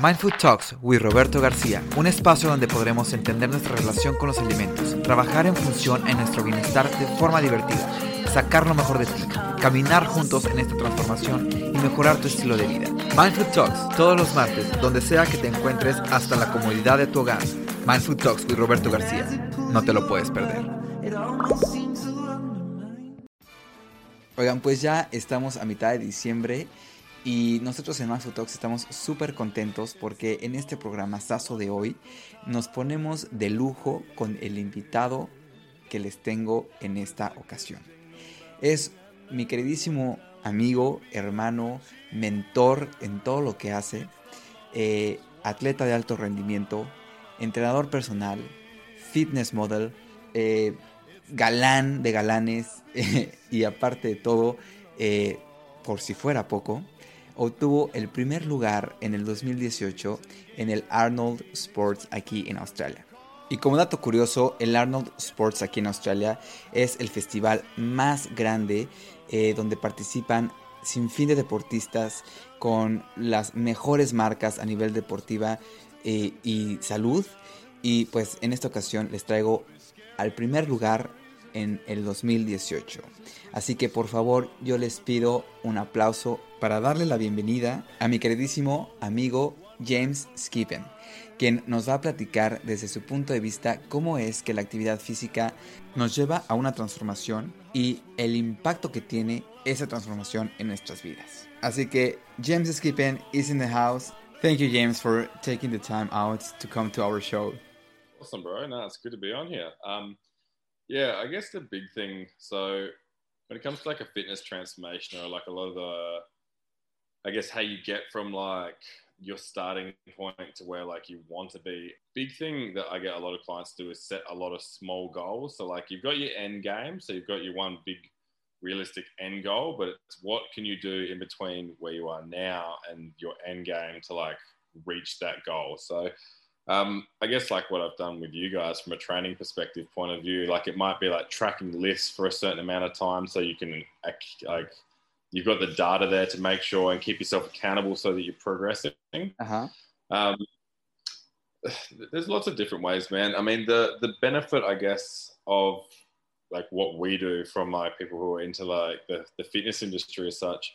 Mindfood Talks with Roberto García, un espacio donde podremos entender nuestra relación con los alimentos, trabajar en función en nuestro bienestar de forma divertida, sacar lo mejor de ti, caminar juntos en esta transformación y mejorar tu estilo de vida. Mindfood Talks, todos los martes, donde sea que te encuentres hasta la comodidad de tu hogar. Mindfood Talks with Roberto García, no te lo puedes perder. Oigan, pues ya estamos a mitad de diciembre y nosotros en Talks estamos súper contentos porque en este programa Sazo de hoy nos ponemos de lujo con el invitado que les tengo en esta ocasión. Es mi queridísimo amigo, hermano, mentor en todo lo que hace, eh, atleta de alto rendimiento, entrenador personal, fitness model, eh, galán de galanes y aparte de todo, eh, por si fuera poco, obtuvo el primer lugar en el 2018 en el Arnold Sports aquí en Australia. Y como dato curioso, el Arnold Sports aquí en Australia es el festival más grande eh, donde participan sin fin de deportistas con las mejores marcas a nivel deportiva eh, y salud. Y pues en esta ocasión les traigo al primer lugar en el 2018. Así que por favor yo les pido un aplauso para darle la bienvenida a mi queridísimo amigo James Skippen, quien nos va a platicar desde su punto de vista cómo es que la actividad física nos lleva a una transformación y el impacto que tiene esa transformación en nuestras vidas. Así que James Skippen is in the house. Thank you James for taking the time out to come to our show. Awesome, bro. No, it's good to be on here. Um, yeah, I guess the big thing. So when it comes to like a fitness transformation or like a lot of the I guess how you get from like your starting point to where like you want to be. Big thing that I get a lot of clients do is set a lot of small goals. So like you've got your end game, so you've got your one big realistic end goal, but it's what can you do in between where you are now and your end game to like reach that goal. So um, I guess like what I've done with you guys from a training perspective point of view, like it might be like tracking lists for a certain amount of time so you can like you've got the data there to make sure and keep yourself accountable so that you're progressing. Uh-huh. Um, there's lots of different ways, man. I mean, the the benefit, I guess, of like what we do from like people who are into like the, the fitness industry as such.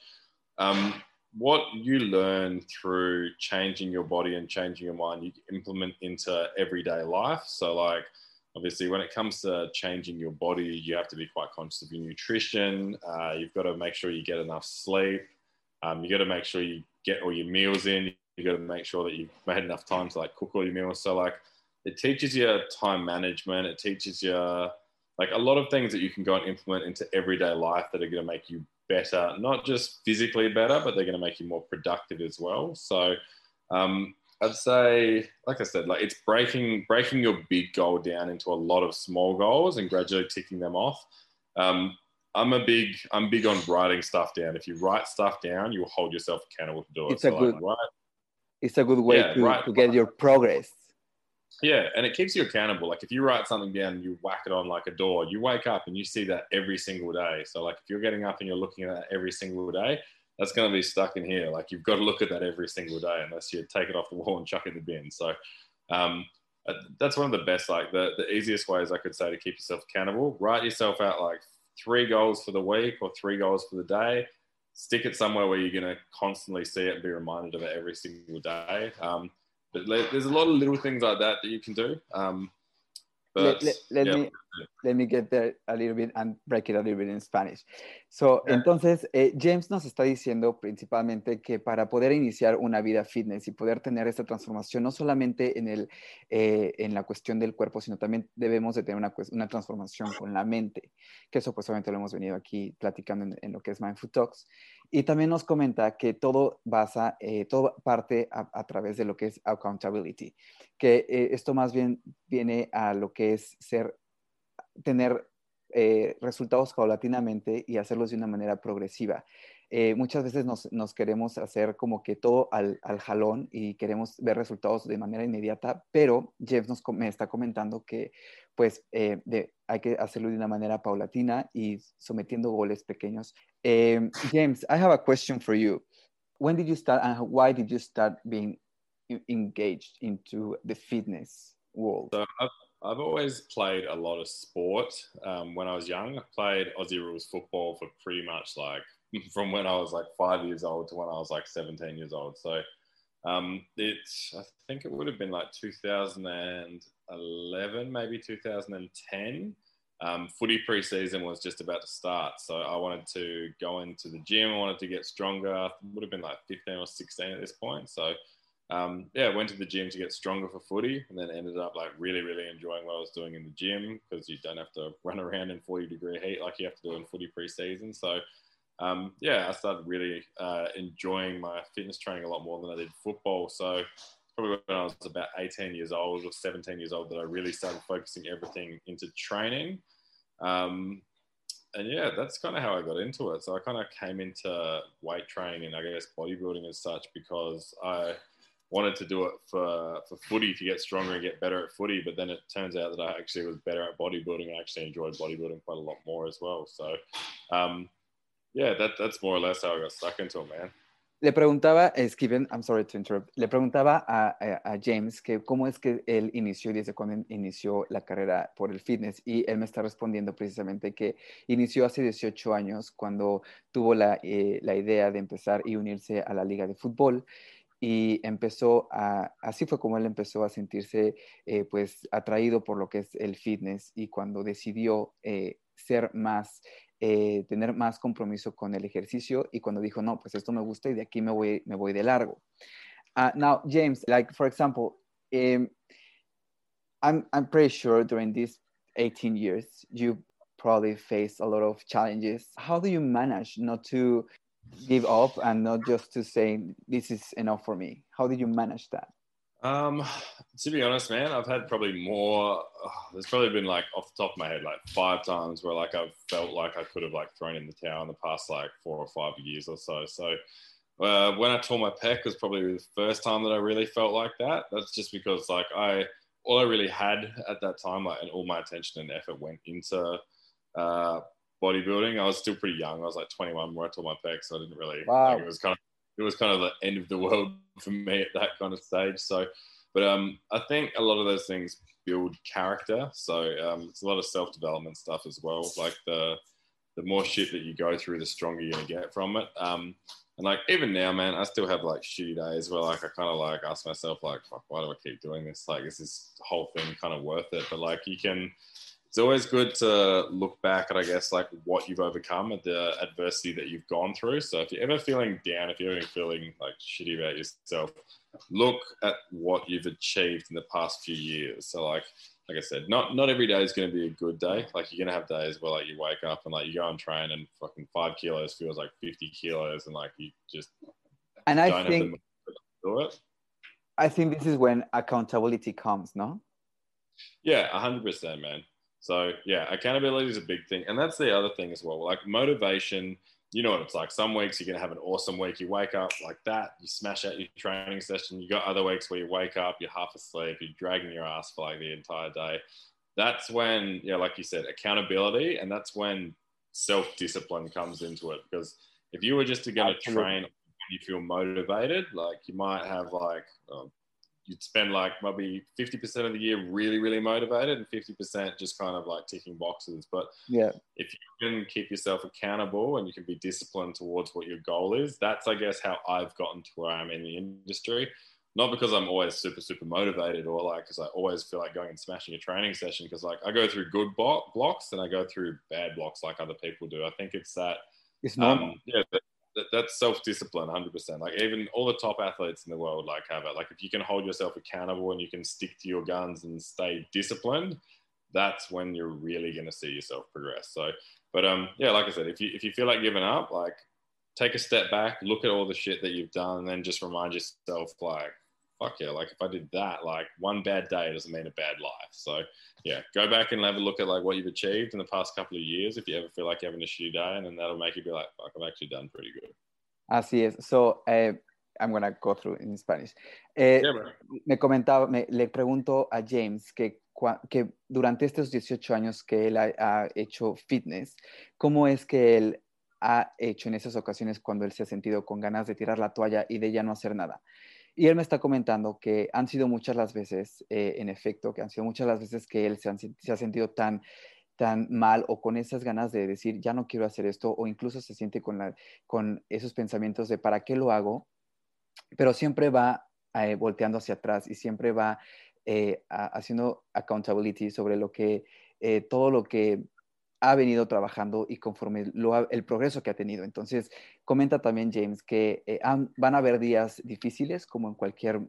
Um, what you learn through changing your body and changing your mind, you implement into everyday life. So, like, obviously when it comes to changing your body you have to be quite conscious of your nutrition. Uh, you've got to make sure you get enough sleep. Um, you got to make sure you get all your meals in. You got to make sure that you've made enough time to like cook all your meals. So like it teaches you time management. It teaches you like a lot of things that you can go and implement into everyday life that are going to make you better not just physically better but they're going to make you more productive as well so um, I'd say, like I said, like it's breaking breaking your big goal down into a lot of small goals and gradually ticking them off. Um, I'm a big I'm big on writing stuff down. If you write stuff down, you will hold yourself accountable to do it. It's so a good like, It's a good way yeah, to, right, to get your progress. Yeah, and it keeps you accountable. Like if you write something down and you whack it on like a door, you wake up and you see that every single day. So like if you're getting up and you're looking at that every single day, that's going to be stuck in here. Like you've got to look at that every single day, unless you take it off the wall and chuck it in the bin. So um, uh, that's one of the best, like the, the easiest ways I could say to keep yourself accountable. Write yourself out like three goals for the week or three goals for the day. Stick it somewhere where you're going to constantly see it and be reminded of it every single day. Um, but there's a lot of little things like that that you can do. Um, let, let, let me let me get there a little bit and break it a little bit in Spanish. So, entonces, eh, James nos está diciendo principalmente que para poder iniciar una vida fitness y poder tener esta transformación, no solamente en, el, eh, en la cuestión del cuerpo, sino también debemos de tener una, una transformación con la mente, que eso pues lo hemos venido aquí platicando en, en lo que es Mindful Talks. Y también nos comenta que todo basa, eh, todo parte a, través de lo que es accountability, que esto más bien viene a lo que es ser tener eh, resultados paulatinamente y hacerlos de una manera progresiva. Eh, muchas veces nos, queremos hacer como que todo al, jalón y queremos ver resultados de manera inmediata, pero Jeff nos me está comentando que pues eh, hay que hacerlo de una manera paulatina y sometiendo goles pequeños. James, I have a question for you. When did you start and why did you start being engaged into the fitness world? So I've, I've always played a lot of sport. Um, when I was young, I played Aussie rules football for pretty much like from when I was like five years old to when I was like 17 years old. So um, it's, I think it would have been like 2011, maybe 2010. Um, footy preseason was just about to start. So I wanted to go into the gym. I wanted to get stronger. It would have been like 15 or 16 at this point. So um, yeah, went to the gym to get stronger for footy and then ended up like really, really enjoying what I was doing in the gym because you don't have to run around in 40 degree heat like you have to do in footy preseason. So um, yeah, I started really uh, enjoying my fitness training a lot more than I did football. So probably when I was about 18 years old or 17 years old that I really started focusing everything into training. Um, and yeah, that's kind of how I got into it. So I kind of came into weight training and I guess bodybuilding as such because I wanted to do it for, for footy to get stronger and get better at footy. But then it turns out that I actually was better at bodybuilding I actually enjoyed bodybuilding quite a lot more as well. So um, yeah, that, that's more or less how I got stuck into it, man. Le preguntaba, Steven, I'm sorry to interrupt, le preguntaba a, James que cómo es que él inició y desde cuándo inició la carrera por el fitness y él me está respondiendo precisamente que inició hace 18 años cuando tuvo la, eh, la idea de empezar y unirse a la liga de fútbol y empezó así fue como él empezó a sentirse eh, pues atraído por lo que es el fitness y cuando decidió eh, ser más eh, tener más compromiso con el ejercicio y cuando dijo, no, pues esto me gusta y de aquí me voy, me voy de largo. Uh, now, James, like for example, um, I'm, I'm pretty sure during these 18 years, you probably faced a lot of challenges. How do you manage not to give up and not just to say, this is enough for me? How did you manage that? Um, to be honest, man, I've had probably more. Oh, there's probably been like off the top of my head, like five times where like I've felt like I could have like thrown in the towel in the past like four or five years or so. So uh, when I tore my pec was probably the first time that I really felt like that. That's just because like I all I really had at that time, like, and all my attention and effort went into uh, bodybuilding. I was still pretty young. I was like 21 when I tore my pec, so I didn't really. Wow. Like, it was kind of it was kind of the end of the world for me at that kind of stage. So, but um, I think a lot of those things build character. So um, it's a lot of self development stuff as well. Like the the more shit that you go through, the stronger you're gonna get from it. Um, and like even now, man, I still have like shitty days where like I kind of like ask myself like, fuck, why do I keep doing this? Like, is this whole thing kind of worth it? But like you can it's always good to look back at, I guess, like what you've overcome at the adversity that you've gone through. So if you're ever feeling down, if you're ever feeling like shitty about yourself, look at what you've achieved in the past few years. So like, like I said, not not every day is going to be a good day. Like you're going to have days where like you wake up and like you go and train and fucking five kilos feels like 50 kilos and like you just and I think do it. I think this is when accountability comes, no? Yeah, hundred percent, man. So yeah, accountability is a big thing, and that's the other thing as well. Like motivation, you know what it's like. Some weeks you're gonna have an awesome week. You wake up like that, you smash out your training session. You got other weeks where you wake up, you're half asleep, you're dragging your ass for like the entire day. That's when, yeah, like you said, accountability, and that's when self discipline comes into it. Because if you were just to go to train, you feel motivated, like you might have like um, you'd spend like maybe 50% of the year really really motivated and 50% just kind of like ticking boxes. But yeah. if you can keep yourself accountable and you can be disciplined towards what your goal is that's i guess how i've gotten to where i am in the industry. Not because i'm always super super motivated or like because i always feel like going and smashing a training session because like i go through good blocks and i go through bad blocks like other people do. I think it's that it's normal. Um, yeah that, that's self-discipline 100% like even all the top athletes in the world like have it. Like if you can hold yourself accountable and you can stick to your guns and stay disciplined that's when you're really going to see yourself progress. So but um yeah like i said if you if you feel like giving up like take a step back look at all the shit that you've done and then just remind yourself like fuck yeah, like if I did that, like one bad day doesn't mean a bad life. So yeah, go back and have a look at like what you've achieved in the past couple of years if you ever feel like you're having a shitty day, and then that'll make you be like, fuck, I've actually done pretty good. Así es. So, uh, I'm to go through in Spanish. Eh, yeah, me comentaba, me, le pregunto a James que, que durante estos 18 años que él ha, ha, hecho fitness, ¿cómo es que él ha hecho en esas ocasiones cuando él se ha sentido con ganas de tirar la toalla y de ya no hacer nada? Y él me está comentando que han sido muchas las veces, eh, en efecto, que han sido muchas las veces que él se, ha sentido tan, tan mal o con esas ganas de decir, ya no quiero hacer esto, o incluso se siente con, con esos pensamientos de, ¿para qué lo hago? Pero siempre va eh, volteando hacia atrás y siempre va eh, haciendo accountability sobre lo que, todo lo que ha venido trabajando y conforme lo el progreso que ha tenido. Entonces, comenta también James que eh, van a haber días difíciles, como en cualquier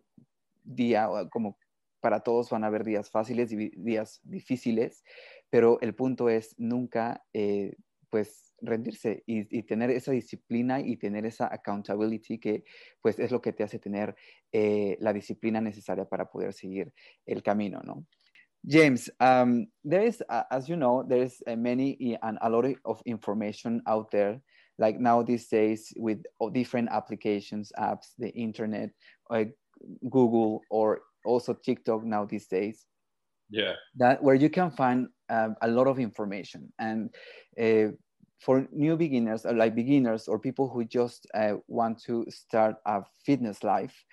día, como para todos van a haber días fáciles y días difíciles, pero el punto es nunca, eh, pues, rendirse y, tener esa disciplina y tener esa accountability que, pues, es lo que te hace tener eh, la disciplina necesaria para poder seguir el camino, ¿no? James, um, there is, uh, as you know, there is uh, many and a lot of information out there. Like now these days, with different applications, apps, the internet, like Google, or also TikTok now these days. Yeah. That where you can find um, a lot of information and. Uh, for new beginners, uh, like beginners or people who just uh, want to start a fitness life,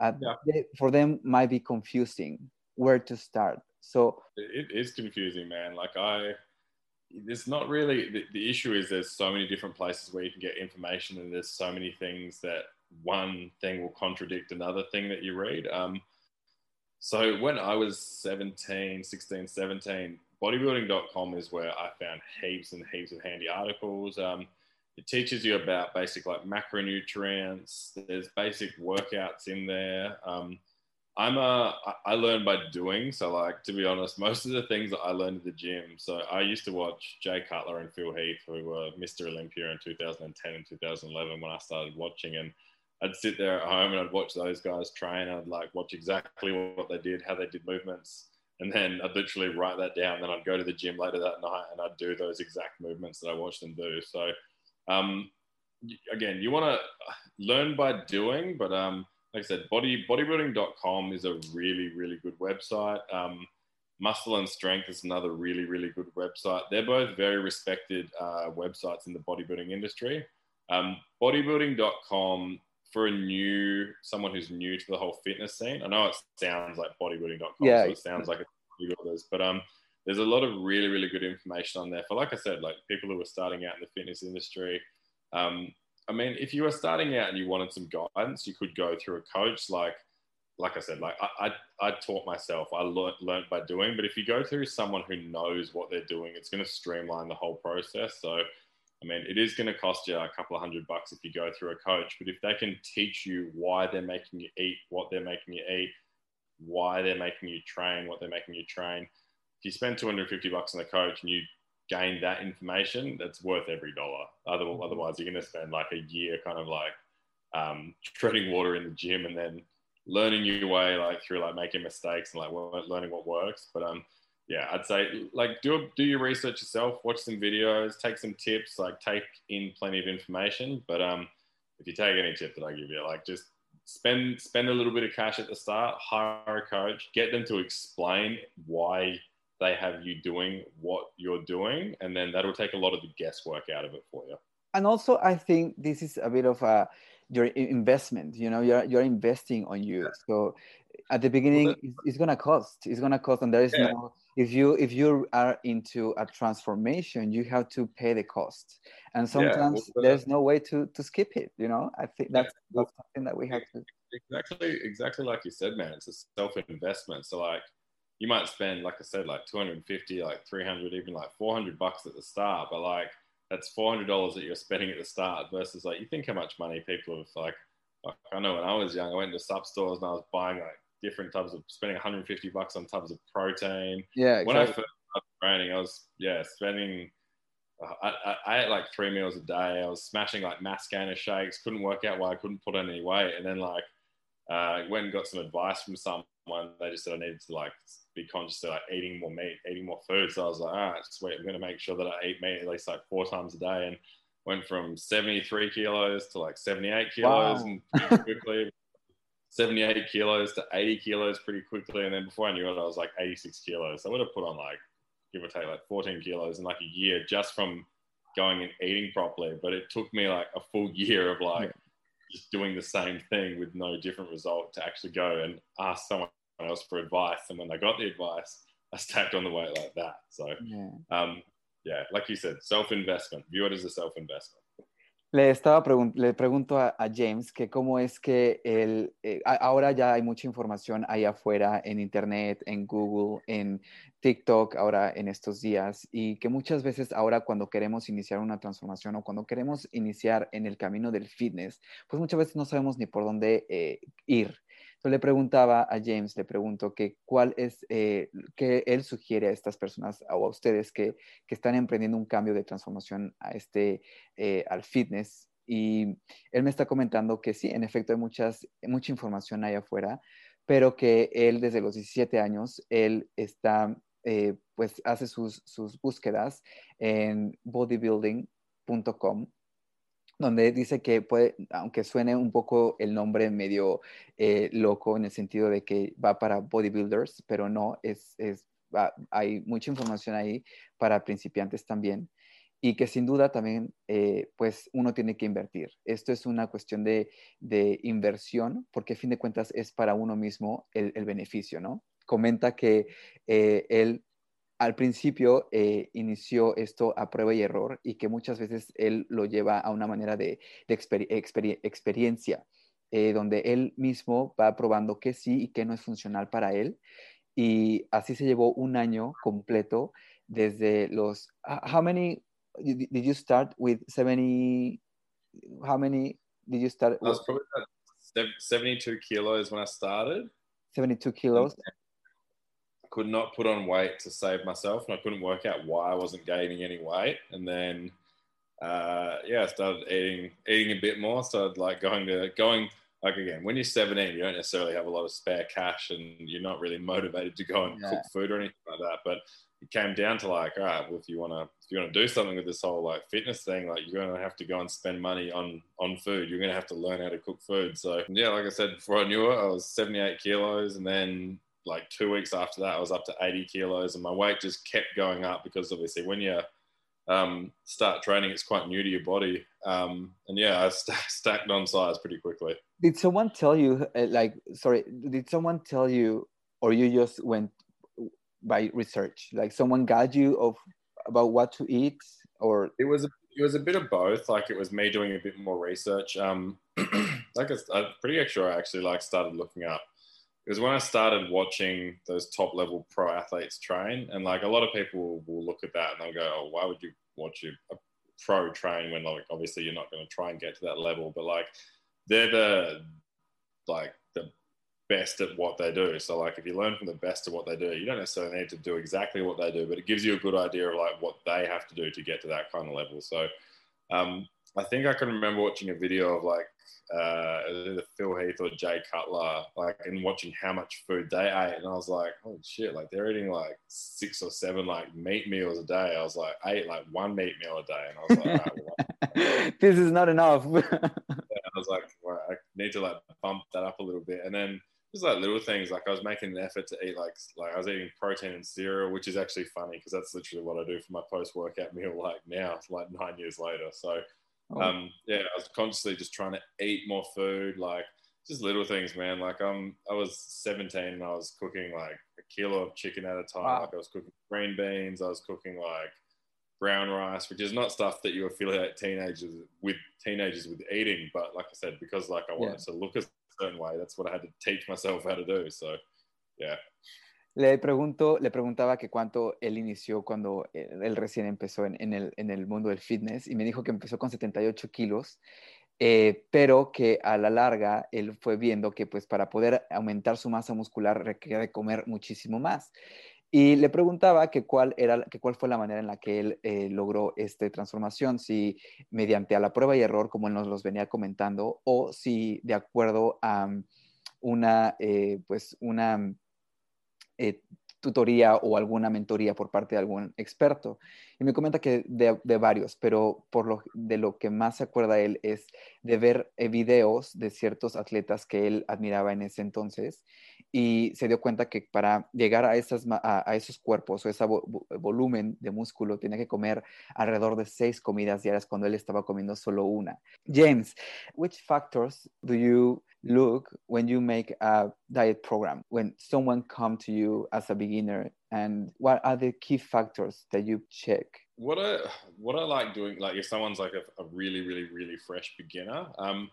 uh, yeah. they, for them might be confusing where to start so it is confusing, man. Like I, there's not really the, the, issue is there's so many different places where you can get information, and there's so many things that one thing will contradict another thing that you read. Um, so when I was 17, 16, 17, bodybuilding.com is where I found heaps and heaps of handy articles. Um, it teaches you about basic like macronutrients. There's basic workouts in there. Um, I'm a I learn by doing. So like to be honest, most of the things that I learned at the gym. So I used to watch Jay Cutler and Phil Heath, who were Mr. Olympia in 2010 and 2011 when I started watching, and I'd sit there at home and I'd watch those guys train. I'd like watch exactly what they did, how they did movements, and then I'd literally write that down. Then I'd go to the gym later that night and I'd do those exact movements that I watched them do. So um, again, you want to learn by doing, but um, like I said, body bodybuilding.com is a really, really good website. Um, Muscle and Strength is another really, really good website. They're both very respected uh, websites in the bodybuilding industry. Um, bodybuilding.com for a new someone who's new to the whole fitness scene. I know it sounds like bodybuilding.com, yeah, so it sounds like it's but um, there's a lot of really, really good information on there for, like I said, like people who are starting out in the fitness industry. Um, I mean, if you were starting out and you wanted some guidance, you could go through a coach. Like, like I said, like I, I, I taught myself. I learned, learned by doing. But if you go through someone who knows what they're doing, it's going to streamline the whole process. So, I mean, it is going to cost you a couple of hundred bucks if you go through a coach. But if they can teach you why they're making you eat, what they're making you eat, why they're making you train, what they're making you train, if you spend 250 bucks on a coach and you gain that information, that's worth every dollar. Mm-hmm. Otherwise, you're going to spend like a year kind of like um, treading water in the gym and then learning your way like through like making mistakes and like learning what works. But um, yeah, I'd say like do do your research yourself, watch some videos, take some tips, like take in plenty of information. But um, if you take any tip that I give you, like just spend spend a little bit of cash at the start, hire a coach, get them to explain why they have you doing what you're doing, and then that'll take a lot of the guesswork out of it for you. And also, I think this is a bit of a your investment. You know, you're you're investing on you. So at the beginning, well, it's, it's, gonna cost. It's gonna cost, and there is yeah. no. If you if you are into a transformation, you have to pay the cost, and sometimes yeah, well, uh, there's no way to to skip it. You know, I think that's, yeah. that's something that we have to. Exactly, exactly like you said, man. It's a self investment. So like you might spend, like I said, like 250, like 300, even like 400 bucks at the start, but like that's $400 that you're spending at the start versus like, you think how much money people have like, like I know when I was young, I went to sub stores and I was buying like different types of spending 150 bucks on tubs of protein. Yeah. Exactly. When I first started training, I was, yeah, spending, I, I, I, ate like three meals a day. I was smashing like mass gainer shakes, couldn't work out why I couldn't put on any weight. And then like, uh, went and got some advice from someone. They just said I needed to like be conscious of like eating more meat, eating more food. So I was like, all right, sweet. I'm going to make sure that I eat meat at least like four times a day and went from 73 kilos to like 78 kilos wow. and pretty quickly 78 kilos to 80 kilos pretty quickly. And then before I knew it, I was like 86 kilos. So I would have put on like, give or take like 14 kilos in like a year just from going and eating properly. But it took me like a full year of like, just doing the same thing with no different result to actually go and ask someone else for advice. And when I got the advice, I stacked on the weight like that. So, yeah, um, yeah like you said, self investment. View it as a self investment. Le, estaba le pregunto a, James que cómo es que el, eh, ahora ya hay mucha información ahí afuera en Internet, en Google, en TikTok, ahora en estos días, y que muchas veces ahora cuando queremos iniciar una transformación o cuando queremos iniciar en el camino del fitness, pues muchas veces no sabemos ni por dónde eh, ir le preguntaba a James, le pregunto que cuál es, eh, que él sugiere a estas personas o a ustedes que, que, están emprendiendo un cambio de transformación a este, eh, al fitness. Y él me está comentando que sí, en efecto hay muchas, mucha información ahí afuera, pero que él desde los 17 años, él está, eh, pues hace sus, sus búsquedas en bodybuilding.com donde dice que puede, aunque suene un poco el nombre medio eh, loco en el sentido de que va para bodybuilders, pero no, es, es hay mucha información ahí para principiantes también y que sin duda también eh, pues uno tiene que invertir. Esto es una cuestión de, de, inversión porque a fin de cuentas es para uno mismo el, el beneficio, ¿no? Comenta que eh, él al principio eh, inició esto a prueba y error y que muchas veces él lo lleva a una manera de, experiencia, eh, donde él mismo va probando qué sí y qué no es funcional para él. Y así se llevó un año completo desde los... How many did you start with 70? How many did you start? I was probably 72 kilos when I started. 72 kilos could not put on weight to save myself, and I couldn't work out why I wasn't gaining any weight. And then, uh, yeah, I started eating eating a bit more. Started like going to going like again when you're 17, you don't necessarily have a lot of spare cash, and you're not really motivated to go and yeah. cook food or anything like that. But it came down to like, all right, well, if you want to if you want to do something with this whole like fitness thing, like you're going to have to go and spend money on on food. You're going to have to learn how to cook food. So yeah, like I said before I knew it, I was 78 kilos, and then like two weeks after that, I was up to 80 kilos, and my weight just kept going up because obviously when you um, start training, it's quite new to your body. Um, and yeah, I st- stacked on size pretty quickly. Did someone tell you, uh, like, sorry, did someone tell you, or you just went by research? Like, someone guide you of about what to eat, or it was a, it was a bit of both. Like, it was me doing a bit more research. Um, like, I'm pretty sure I actually like started looking up because when I started watching those top level pro athletes train, and like a lot of people will look at that and they'll go, "Oh, why would you watch a, a pro train when like obviously you're not going to try and get to that level?" But like they're the like the best at what they do. So like if you learn from the best of what they do, you don't necessarily need to do exactly what they do, but it gives you a good idea of like what they have to do to get to that kind of level. So um, I think I can remember watching a video of like uh, either Phil Heath or Jay Cutler, like, and watching how much food they ate, and I was like, oh shit, like they're eating like six or seven like meat meals a day. I was like, I ate like one meat meal a day, and I was like, well, this is not enough. yeah, I was like, well, I need to like bump that up a little bit, and then just like little things like I was making an effort to eat like like I was eating protein and cereal, which is actually funny because that's literally what I do for my post workout meal like now, like nine years later. So Oh. Um, yeah, I was consciously just trying to eat more food, like just little things, man. Like I'm, I was 17 and I was cooking like a kilo of chicken at a time. Wow. Like I was cooking green beans. I was cooking like brown rice, which is not stuff that you affiliate teenagers with teenagers with eating. But like I said, because like I wanted yeah. to look a certain way, that's what I had to teach myself how to do. So, yeah. Le, pregunto, le preguntaba que cuánto él inició cuando eh, él recién empezó en, el, en, el, mundo del fitness y me dijo que empezó con 78 kilos, eh, pero que a la larga él fue viendo que pues para poder aumentar su masa muscular requiere comer muchísimo más. Y le preguntaba que cuál, era, que cuál fue la manera en la que él eh, logró esta transformación, si mediante a la prueba y error, como él nos los venía comentando, o si de acuerdo a una, pues una eh, tutoría o alguna mentoría por parte de algún experto. Y me comenta que de, varios, pero por lo, de lo que más se acuerda él es de ver eh, videos de ciertos atletas que él admiraba en ese entonces y se dio cuenta que para llegar a, esas, a, esos cuerpos o ese volumen de músculo tenía que comer alrededor de seis comidas diarias cuando él estaba comiendo solo una. James, which factors do you look when you make a diet program when someone come to you as a beginner and what are the key factors that you check what i what i like doing like if someone's like a, a really really really fresh beginner um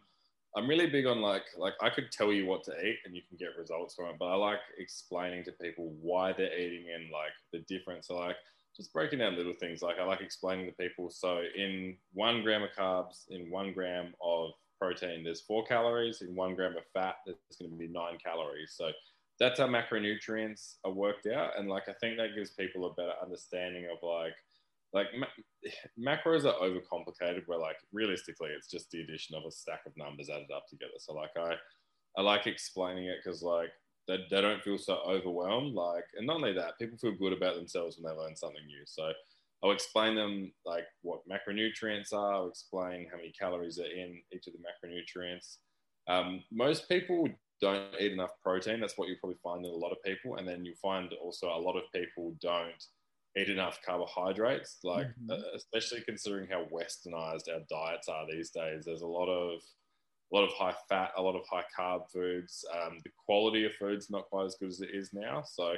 i'm really big on like like i could tell you what to eat and you can get results from it but i like explaining to people why they're eating and like the difference so like just breaking down little things like i like explaining to people so in one gram of carbs in one gram of protein, there's four calories. In one gram of fat, there's going to be nine calories. So that's how macronutrients are worked out. And like, I think that gives people a better understanding of like, like ma- macros are overcomplicated where like realistically it's just the addition of a stack of numbers added up together. So like I, I like explaining it because like they, they don't feel so overwhelmed. Like, and not only that, people feel good about themselves when they learn something new. So I'll explain them like what macronutrients are. I'll explain how many calories are in each of the macronutrients. Um, most people don't eat enough protein. That's what you'll probably find in a lot of people, and then you'll find also a lot of people don't eat enough carbohydrates. Like mm-hmm. uh, especially considering how westernized our diets are these days. There's a lot of a lot of high fat, a lot of high carb foods. Um, the quality of food's not quite as good as it is now. So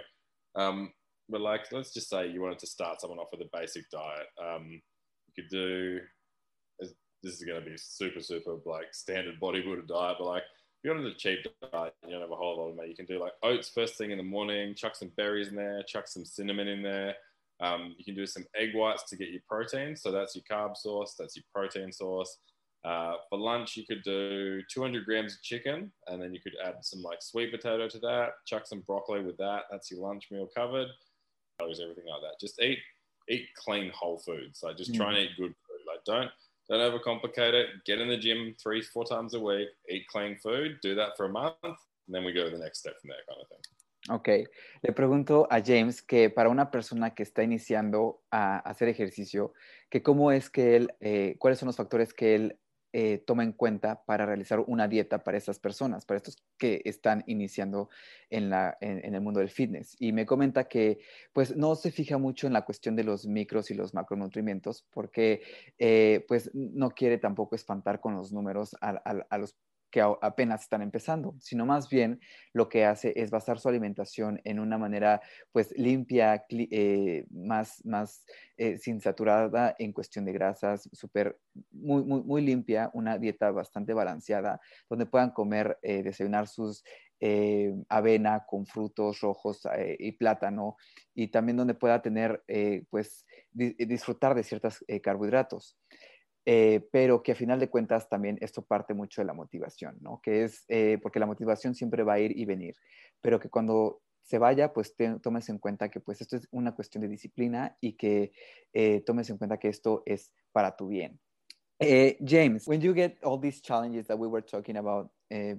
um, but like let's just say you wanted to start someone off with a basic diet um, you could do this is going to be super super like standard bodybuilder diet but like if you wanted a cheap diet you don't have a whole lot of money you can do like oats first thing in the morning chuck some berries in there chuck some cinnamon in there um, you can do some egg whites to get your protein so that's your carb source that's your protein source uh, for lunch, you could do 200 grams of chicken, and then you could add some like sweet potato to that. Chuck some broccoli with that. That's your lunch meal covered calories, everything like that. Just eat eat clean whole foods. Like just try and eat good food. Like don't don't overcomplicate it. Get in the gym three four times a week. Eat clean food. Do that for a month, and then we go to the next step from there, kind of thing. Ok, le pregunto a James que para una persona que está iniciando a hacer ejercicio, que cómo es que él, eh, cuáles son los factores que él Eh, toma en cuenta para realizar una dieta para estas personas, para estos que están iniciando en, la, en, el mundo del fitness. Y me comenta que pues no se fija mucho en la cuestión de los micros y los macronutrientes porque eh, pues no quiere tampoco espantar con los números a, a los que apenas están empezando, sino más bien lo que hace es basar su alimentación en una manera pues limpia, eh, más, más eh, sin saturada en cuestión de grasas, súper, muy, muy, muy limpia, una dieta bastante balanceada, donde puedan comer, eh, desayunar sus avena con frutos rojos y plátano, y también donde pueda tener, pues, disfrutar de ciertos carbohidratos. Eh, pero que a final de cuentas también esto parte mucho de la motivación, ¿no? Que es, eh, porque la motivación siempre va a ir y venir, pero que cuando se vaya, pues tomes en cuenta que pues esto es una cuestión de disciplina y que eh, tomes en cuenta que esto es para tu bien. James, when you get all these challenges that we were talking about, yeah.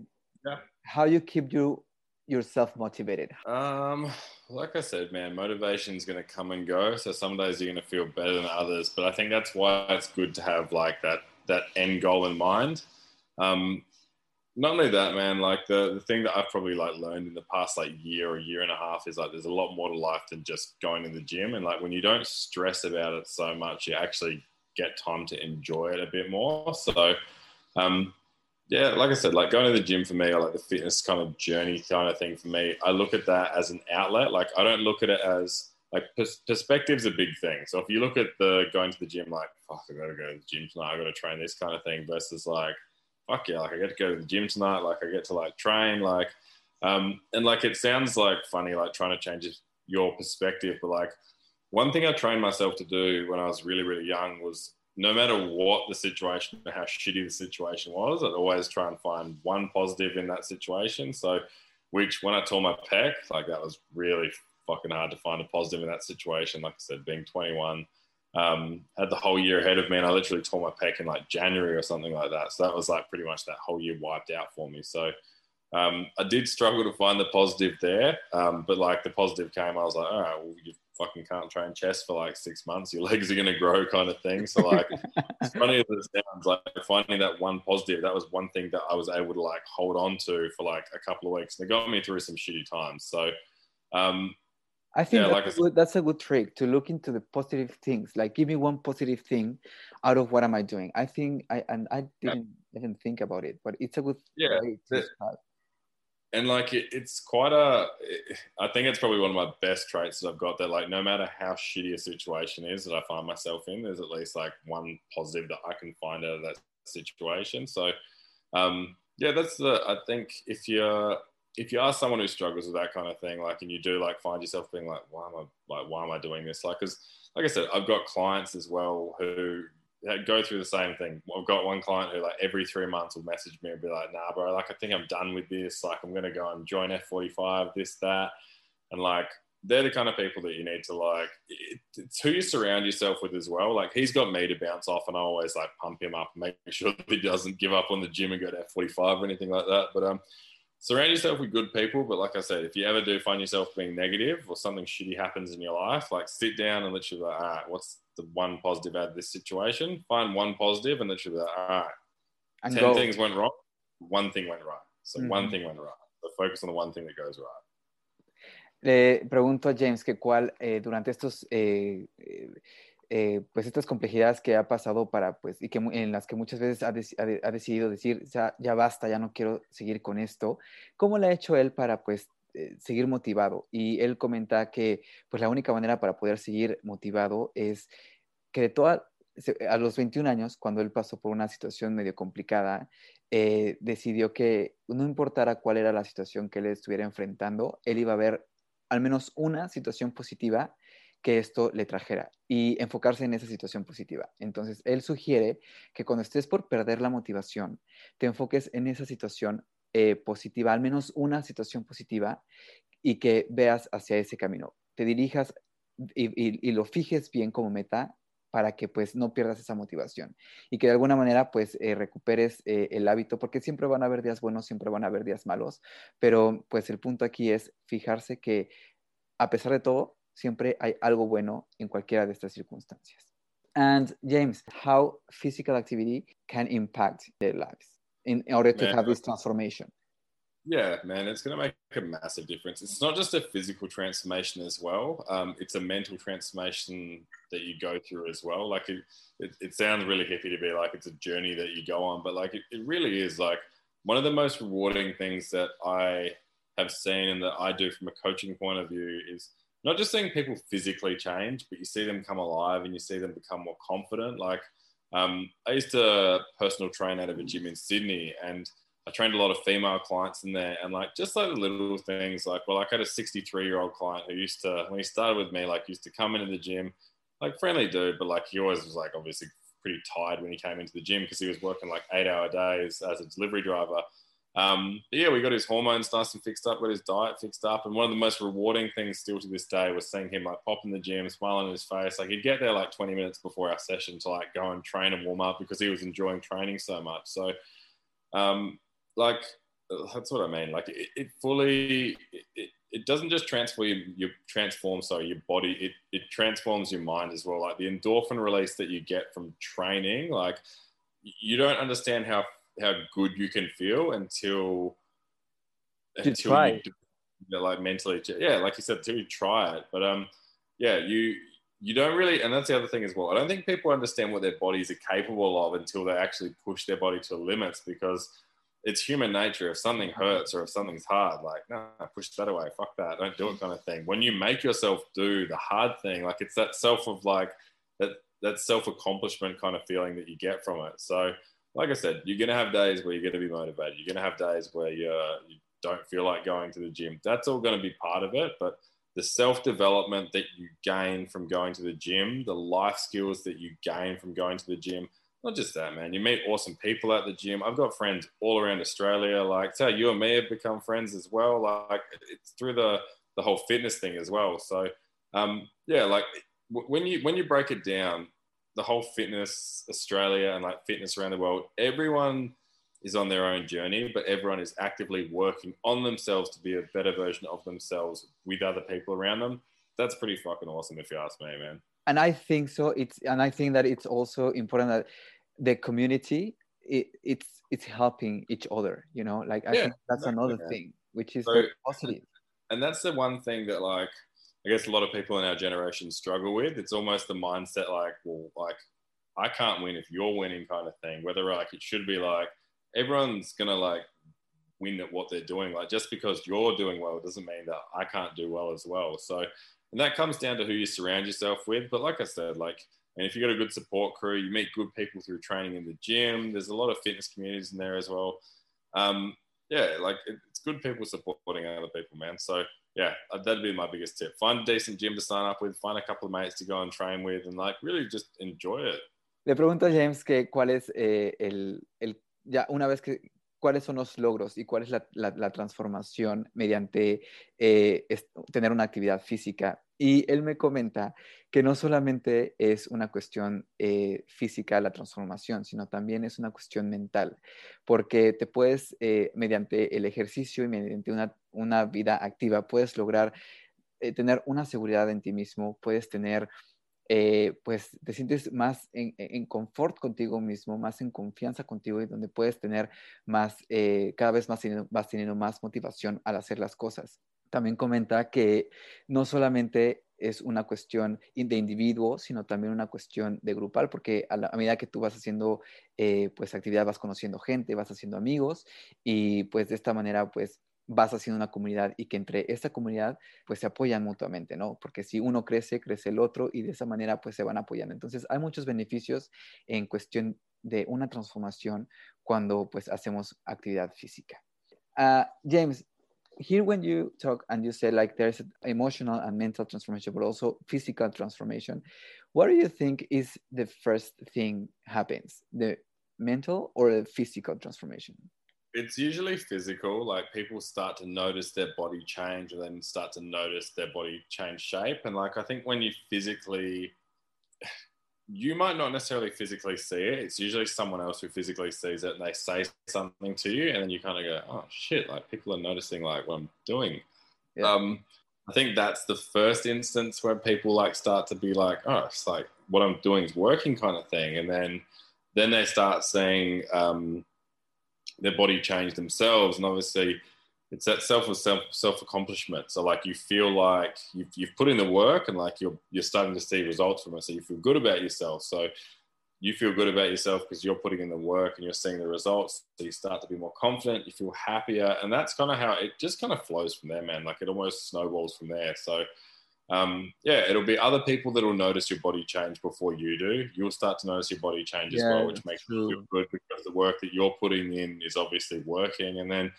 how you keep you yourself motivated? Um, like I said, man, motivation is going to come and go. So some days you're going to feel better than others, but I think that's why it's good to have like that that end goal in mind. Um, not only that, man, like the, the thing that I've probably like learned in the past like year or year and a half is like there's a lot more to life than just going to the gym. And like when you don't stress about it so much, you actually get time to enjoy it a bit more. So um, yeah, like I said, like going to the gym for me, or like the fitness kind of journey kind of thing for me, I look at that as an outlet. Like I don't look at it as like pers- perspective's a big thing. So if you look at the going to the gym, like fuck, I gotta go to the gym tonight, I gotta train this kind of thing, versus like fuck yeah, like I get to go to the gym tonight, like I get to like train, like um, and like it sounds like funny, like trying to change your perspective, but like one thing I trained myself to do when I was really really young was no matter what the situation, how shitty the situation was, I'd always try and find one positive in that situation. So, which when I tore my pec, like that was really fucking hard to find a positive in that situation. Like I said, being 21, um, had the whole year ahead of me, and I literally tore my pec in like January or something like that. So that was like pretty much that whole year wiped out for me. So, um, I did struggle to find the positive there, um, but like the positive came, I was like, all right, well, you fucking can't train chest for like six months. Your legs are going to grow, kind of thing. So like, as funny as it sounds, like finding that one positive, that was one thing that I was able to like hold on to for like a couple of weeks. And it got me through some shitty times. So um, I think yeah, that's, like a good, that's, a good, trick to look into the positive things. Like, give me one positive thing out of what am I doing. I think I and I didn't yeah. even think about it, but it's a good yeah. And like it, it's quite a. I think it's probably one of my best traits that I've got. That like, no matter how shitty a situation is that I find myself in, there's at least like one positive that I can find out of that situation. So, um, yeah, that's the. I think if you're if you are someone who struggles with that kind of thing, like, and you do like find yourself being like, why am I like, why am I doing this? Like, because like I said, I've got clients as well who go through the same thing. I've got one client who like every three months will message me and be like, nah, bro, like I think I'm done with this. Like I'm gonna go and join F45, this, that, and like they're the kind of people that you need to like. It's who you surround yourself with as well. Like he's got me to bounce off, and I always like pump him up, and make sure that he doesn't give up on the gym and go to F45 or anything like that. But um, surround yourself with good people. But like I said, if you ever do find yourself being negative or something shitty happens in your life, like sit down and literally like, all right, what's the one positive out of this situation? Find one positive and literally like, all right, and 10 go. things went wrong, one thing went right. So mm-hmm. one thing went right. So focus on the one thing that goes right. Le pregunto a James que cuál eh, durante estos eh, eh, pues estas complejidades que ha pasado para, pues, y que en las que muchas veces ha, ha, decidido decir, ya, ya, basta, ya no quiero seguir con esto, ¿cómo le ha hecho él para, pues, eh, seguir motivado? Y él comenta que, pues, la única manera para poder seguir motivado es que de toda, a los 21 años, cuando él pasó por una situación medio complicada, eh, decidió que no importara cuál era la situación que él estuviera enfrentando, él iba a ver al menos una situación positiva que esto le trajera y enfocarse en esa situación positiva. Entonces, él sugiere que cuando estés por perder la motivación, te enfoques en esa situación eh, positiva, al menos una situación positiva, y que veas hacia ese camino. Te dirijas y, lo fijes bien como meta para que pues no pierdas esa motivación y que de alguna manera pues eh, recuperes eh, el hábito porque siempre van a haber días buenos, siempre van a haber días malos, pero pues el punto aquí es fijarse que a pesar de todo siempre hay algo bueno en cualquiera de estas circunstancias. And James, how physical activity can impact their lives in order to man, have this transformation? Yeah, man, it's going to make a massive difference. It's not just a physical transformation as well. Um, it's a mental transformation that you go through as well. Like it, it, it, sounds really hippie to be like it's a journey that you go on, but like it, it really is like one of the most rewarding things that I have seen and that I do from a coaching point of view is – not just seeing people physically change, but you see them come alive and you see them become more confident. Like um, I used to personal train out of a gym in Sydney and I trained a lot of female clients in there and like just like the little things like well, I had a 63 year old client who used to when he started with me, like used to come into the gym, like friendly dude, but like he always was like obviously pretty tired when he came into the gym because he was working like eight hour days as a delivery driver. Um, yeah, we got his hormones nice and fixed up, got his diet fixed up. And one of the most rewarding things still to this day was seeing him like pop in the gym, smiling in his face. Like he'd get there like 20 minutes before our session to like go and train and warm up because he was enjoying training so much. So, um, like, that's what I mean. Like it, it fully, it, it doesn't just transform your, you transform so your body, it, it transforms your mind as well. Like the endorphin release that you get from training, like you don't understand how how good you can feel until you until you like mentally. Yeah like you said until you try it. But um yeah you you don't really and that's the other thing as well. I don't think people understand what their bodies are capable of until they actually push their body to limits because it's human nature. If something hurts or if something's hard like no push that away. Fuck that. Don't do it kind of thing. When you make yourself do the hard thing like it's that self of like that that self accomplishment kind of feeling that you get from it. So like I said, you're going to have days where you're going to be motivated. You're going to have days where you're, you don't feel like going to the gym. That's all going to be part of it. But the self development that you gain from going to the gym, the life skills that you gain from going to the gym, not just that, man. You meet awesome people at the gym. I've got friends all around Australia. Like, so you and me have become friends as well. Like, it's through the the whole fitness thing as well. So, um, yeah, like when you when you break it down, the whole fitness Australia and like fitness around the world, everyone is on their own journey, but everyone is actively working on themselves to be a better version of themselves with other people around them. That's pretty fucking awesome, if you ask me, man. And I think so. It's and I think that it's also important that the community it, it's it's helping each other. You know, like I yeah, think that's exactly, another man. thing which is so, positive. And that's the one thing that like I guess a lot of people in our generation struggle with. It's almost the mindset like, well, like I can't win if you're winning kind of thing. Whether like it should be like everyone's gonna like win at what they're doing. Like just because you're doing well doesn't mean that I can't do well as well. So and that comes down to who you surround yourself with. But like I said, like and if you've got a good support crew, you meet good people through training in the gym. There's a lot of fitness communities in there as well. Um, yeah, like it's good people supporting other people, man. So yeah, uh, that'd be my biggest tip. Find a decent gym to sign up with, find a couple of mates to go and train with, and like really just enjoy it. Le pregunto a James que cuál es eh, el, el, ya una vez que cuáles son los logros y cuál es la, transformación mediante eh, tener una actividad física. Y él me comenta que no solamente es una cuestión eh, física la transformación, sino también es una cuestión mental, porque te puedes, eh, mediante el ejercicio y mediante una, una vida activa, puedes lograr tener una seguridad en ti mismo, puedes tener eh, pues te sientes más en, confort contigo mismo, más en confianza contigo y donde puedes tener más, eh, cada vez más vas teniendo más motivación al hacer las cosas. También comenta que no solamente es una cuestión de individuo, sino también una cuestión de grupal, porque a, medida que tú vas haciendo eh, pues actividad, vas conociendo gente, vas haciendo amigos y pues de esta manera pues vas haciendo una comunidad y que entre esta comunidad pues se apoyan mutuamente, ¿no? Porque si uno crece, crece el otro y de esa manera pues se van apoyando. Entonces hay muchos beneficios en cuestión de una transformación cuando pues hacemos actividad física. Uh, James, here when you talk and you say like there's emotional and mental transformation, but also physical transformation, what do you think is the first thing happens, the mental or the physical transformation? It's usually physical. Like people start to notice their body change and then start to notice their body change shape. And like I think when you physically, you might not necessarily physically see it. It's usually someone else who physically sees it and they say something to you, and then you kind of go, "Oh shit!" Like people are noticing like what I'm doing. Yeah. Um, I think that's the first instance where people like start to be like, "Oh, it's like what I'm doing is working," kind of thing, and then then they start saying. Um, their body change themselves. And obviously, it's that self self self accomplishment. So like you feel like you've, you've put in the work and like you're you're starting to see results from it. So you feel good about yourself. So you feel good about yourself because you're putting in the work and you're seeing the results. So you start to be more confident. You feel happier, and that's kind of how it just kind of flows from there, man. Like it almost snowballs from there. So um, yeah, it'll be other people that will notice your body change before you do. You'll start to notice your body change yeah, as well, which makes true. you feel good because the work that you're putting in is obviously working. And then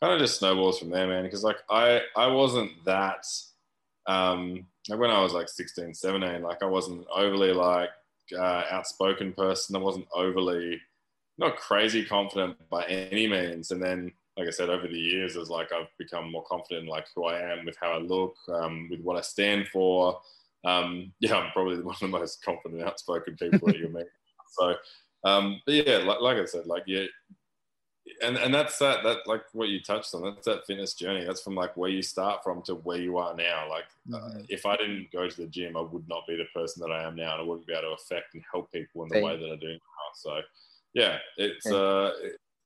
kind of just snowballs from there, man. Because like I, I wasn't that, um, like when I was like 16, 17, like I wasn't overly like uh, outspoken person. I wasn't overly, not crazy confident by any means. And then like I said, over the years, as like I've become more confident in like who I am, with how I look, um, with what I stand for. Um, yeah, I'm probably one of the most confident, outspoken people that you meet. So, um, but yeah, like, like I said, like yeah, and and that's that that like what you touched on. That's that fitness journey. That's from like where you start from to where you are now. Like, uh, mm-hmm. uh, if I didn't go to the gym, I would not be the person that I am now, and I wouldn't be able to affect and help people in the Same. way that I do now. So, yeah, it's uh,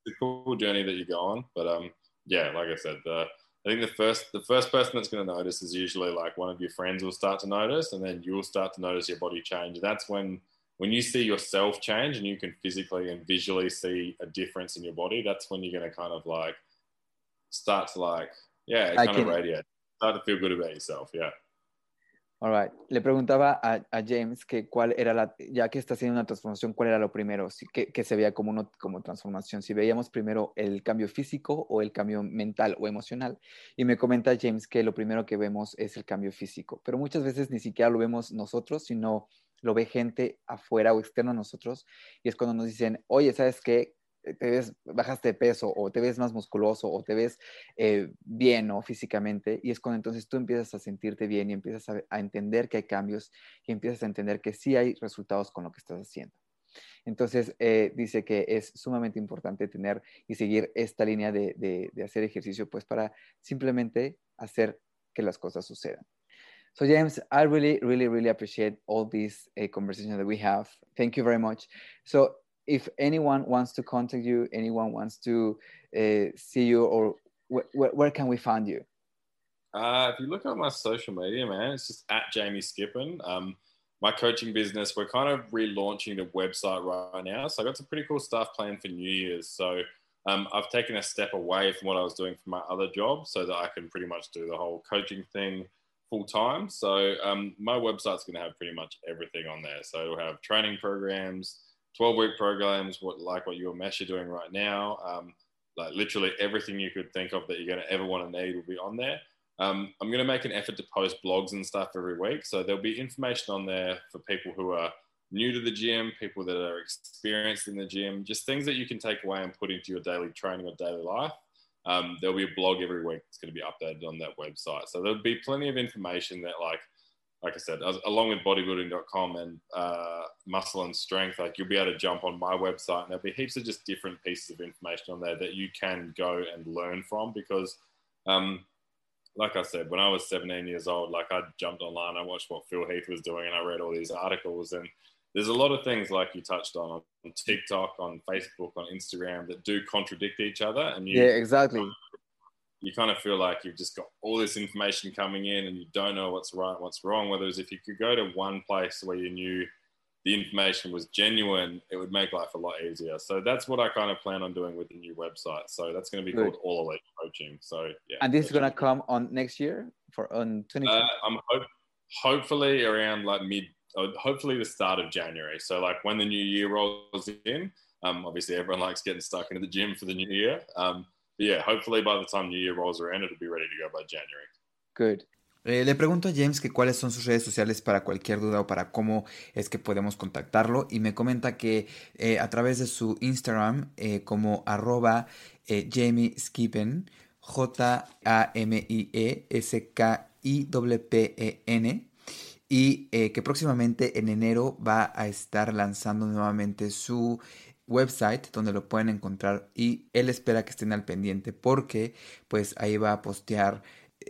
a cool journey that you go on. But um, yeah, like I said, the I think the first the first person that's going to notice is usually like one of your friends will start to notice, and then you'll start to notice your body change. That's when when you see yourself change and you can physically and visually see a difference in your body. That's when you're going to kind of like start to like yeah, kind of radiate, start to feel good about yourself. Yeah. Le preguntaba a, James que cuál era la, ya que está haciendo una transformación, cuál era lo primero que, que, se veía como, uno, como transformación, si veíamos primero el cambio físico o el cambio mental o emocional. Y me comenta James que lo primero que vemos es el cambio físico, pero muchas veces ni siquiera lo vemos nosotros, sino lo ve gente afuera o externo a nosotros. Y es cuando nos dicen, oye, ¿sabes qué? Eh, te ves, bajaste de peso o te ves más musculoso o te ves eh, bien ¿no? físicamente y es cuando entonces tú empiezas a sentirte bien y empiezas a, entender que hay cambios y empiezas a entender que sí hay resultados con lo que estás haciendo. Entonces, eh, dice que es sumamente importante tener y seguir esta línea de, de, hacer ejercicio, pues para simplemente hacer que las cosas sucedan. So James, I really, really, really appreciate all these uh, conversations that we have. Thank you very much. So if anyone wants to contact you, anyone wants to uh, see you, or wh wh where can we find you? Uh, if you look at my social media, man, it's just at Jamie Skippen. Um, my coaching business, we're kind of relaunching the website right now. So I got some pretty cool stuff planned for New Year's. So um, I've taken a step away from what I was doing for my other job so that I can pretty much do the whole coaching thing full time. So um, my website's going to have pretty much everything on there. So it'll have training programs, 12 week programs, what like what your mesh are doing right now. Um, like literally everything you could think of that you're going to ever want to need will be on there. Um, I'm going to make an effort to post blogs and stuff every week. So there'll be information on there for people who are new to the gym, people that are experienced in the gym, just things that you can take away and put into your daily training or daily life. Um, there'll be a blog every week that's going to be updated on that website. So there'll be plenty of information that, like, like I said, along with bodybuilding.com and uh, muscle and strength, like you'll be able to jump on my website and there'll be heaps of just different pieces of information on there that you can go and learn from because um, like I said, when I was 17 years old, like I jumped online, I watched what Phil Heath was doing, and I read all these articles. And there's a lot of things like you touched on on TikTok, on Facebook, on Instagram that do contradict each other. And you, yeah, exactly. You kind of feel like you've just got all this information coming in, and you don't know what's right, what's wrong. Whereas if you could go to one place where you knew the information was genuine, it would make life a lot easier. So that's what I kind of plan on doing with the new website. So that's going to be Good. called All Elite Coaching. So yeah. And this is going to come on next year for on 20. Uh, I'm hope, hopefully around like mid, uh, hopefully the start of January. So like when the new year rolls in, um, obviously everyone likes getting stuck into the gym for the new year. Um, yeah, hopefully by the time New Year rolls around, it'll be ready to go by January. Good. Eh, le pregunto a James que cuáles son sus redes sociales para cualquier duda o para cómo es que podemos contactarlo y me comenta que eh, a través de su Instagram eh, como arroba Jamie Skippen, J-A-M-I-E-S-K-I-P-E-N y que próximamente en enero va a estar lanzando nuevamente su website donde lo pueden encontrar y él espera que estén al pendiente porque pues ahí va a postear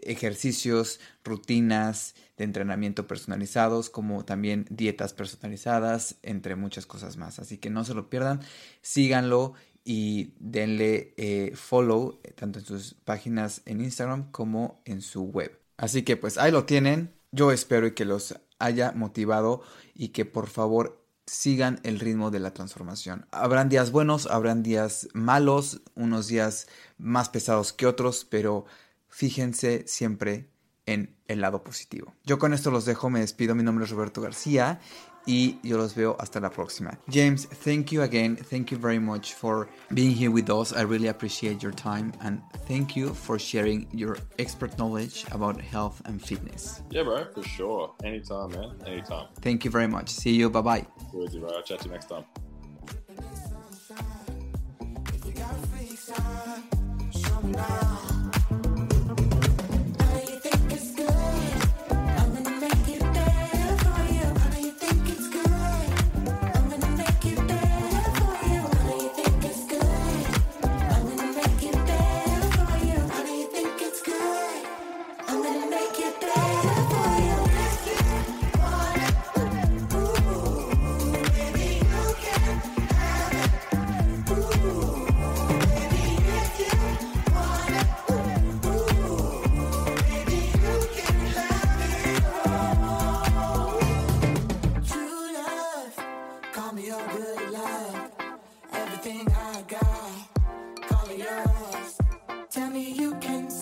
ejercicios, rutinas de entrenamiento personalizados, como también dietas personalizadas, entre muchas cosas más. Así que no se lo pierdan, síganlo y denle eh, follow eh, tanto en sus páginas en Instagram como en su web. Así que pues ahí lo tienen. Yo espero que los haya motivado y que por favor sigan el ritmo de la transformación. Habrán días buenos, habrán días malos, unos días más pesados que otros, pero fíjense siempre en el lado positivo. Yo con esto los dejo, me despido, mi nombre es Roberto García y yo los veo hasta la próxima. James, thank you again. Thank you very much for being here with us. I really appreciate your time and thank you for sharing your expert knowledge about health and fitness. Yeah, bro, for sure. Anytime, man. Anytime. Thank you very much. See you. Bye bye. With you, bro. I'll chat to you next time. You can